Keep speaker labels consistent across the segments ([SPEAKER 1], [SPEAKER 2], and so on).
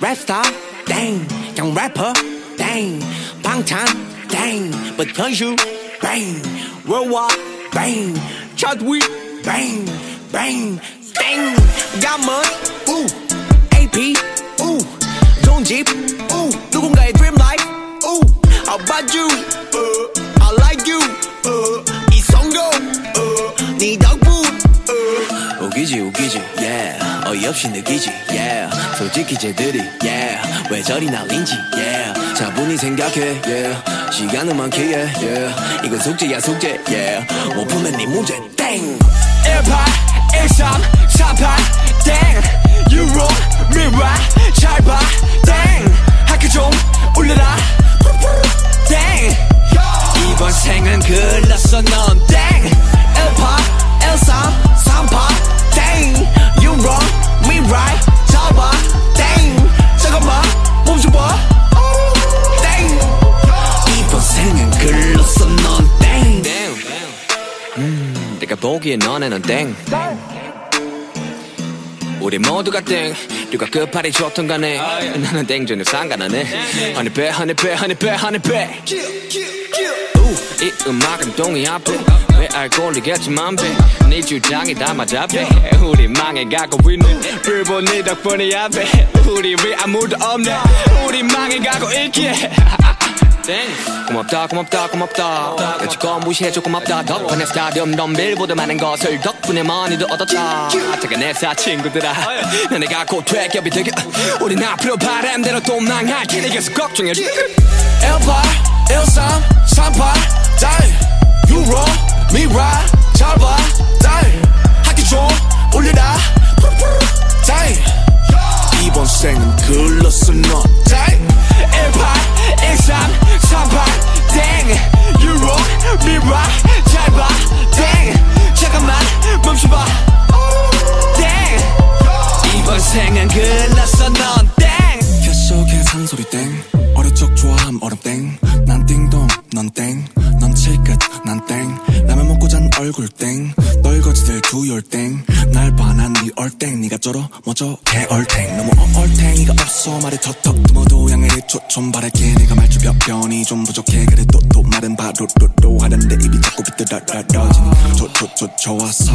[SPEAKER 1] 랩스타 땡 그냥 래퍼 땡 방탄 땡 but 현슈 bang worldwide bang 차트위 bang bang 땡 가문 우 AP 우 좋은 집 우, 누군가의 dream life 우, How about you uh, I like you uh, 이성도 uh, 네 덕분 uh. 웃기지 웃기지 yeah 어이없이 느끼지. Yeah. 솔직히 쟤들이 yeah. 왜 저리 날린지 yeah. 차분히 생각해 yeah. 시간은 많기에 yeah. 이건 숙제야 숙제 yeah. 못 풀면 네 문제 땡. 18, 13, 48 땡. 유로 미라 잘봐 땡. 학교 좀 올려라. 땡. 이번 생은 글렀어 넌 보기에 너네는 땡. 우리 모두가 땡. 누가 끝발이 좋던 간에. 나는 땡 전혀 상관하네 허니 배 허니 배 허니 배 허니 배 이 음악은 동이 앞에. 왜 알고리겠지만 배네 주장이 다 맞아 배. 우리 망해가고 있는 불보 네 덕분이야 배. 우리 왜 아무도 없네. 우리 망해가고 있기에 땡. 고맙다 고맙다 고맙다. 여지껏 무시해줘 고맙다. 덕분에 스타디움 덤빌보다 많은 것을 덕분에 많이도 얻었다. 내사 친구들아 너네가 곧 퇴격이 되게 우린 앞으로 바람대로 또 망할 테니 계속 걱정해 18 13 38 다이 유로 미라 잘봐 다이 학교 좀 올려라. 다이 이번 생은 글렀어 너 땡 이번 생은 글렀어 넌땡.
[SPEAKER 2] 뼛속에 산소리 땡. 어릴 적 좋아함 얼음 땡난 띵동 넌땡넌 칠끝 난땡. 라면 먹고 잔 얼굴 땡. 널거지들 두열 땡날 반한 네 얼땡. 네가 쩔어 뭐저 개얼땡 너무 얼탱이가 없어. 말이 턱턱 모두 양해 초좀 바랄게. 내가 말주 벽변이 좀 부족해. 그래 또또 말은 바로로로 하는데 입이 자꾸 비뚤어지니 좋 좋좋 좋았어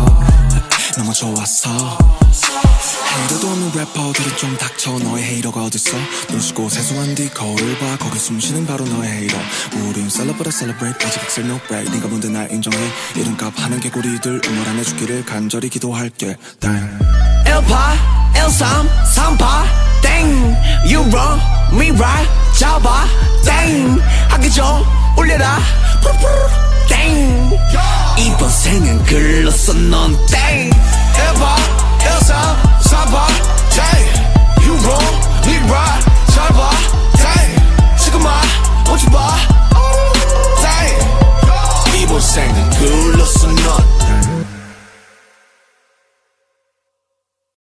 [SPEAKER 2] 너무 좋았어 hater도 없는 래퍼들은 좀 닥쳐 너의 hater가 어딨어? 눈 씻고 세수한 뒤 거울을 봐. 거기 숨쉬는 바로 너의 hater 우린 celebra celebrate 아직 엑셀 no brake 네가 뭔데 날 인정해? 이름값 하는 개구리들 응원 안 해주기를 간절히 기도할게.
[SPEAKER 1] 땡18 13 38 땡. 유로 미라 잡아 땡. 하기 좀 올려라 번 생은 글렀어 넌 땡! 18 13 38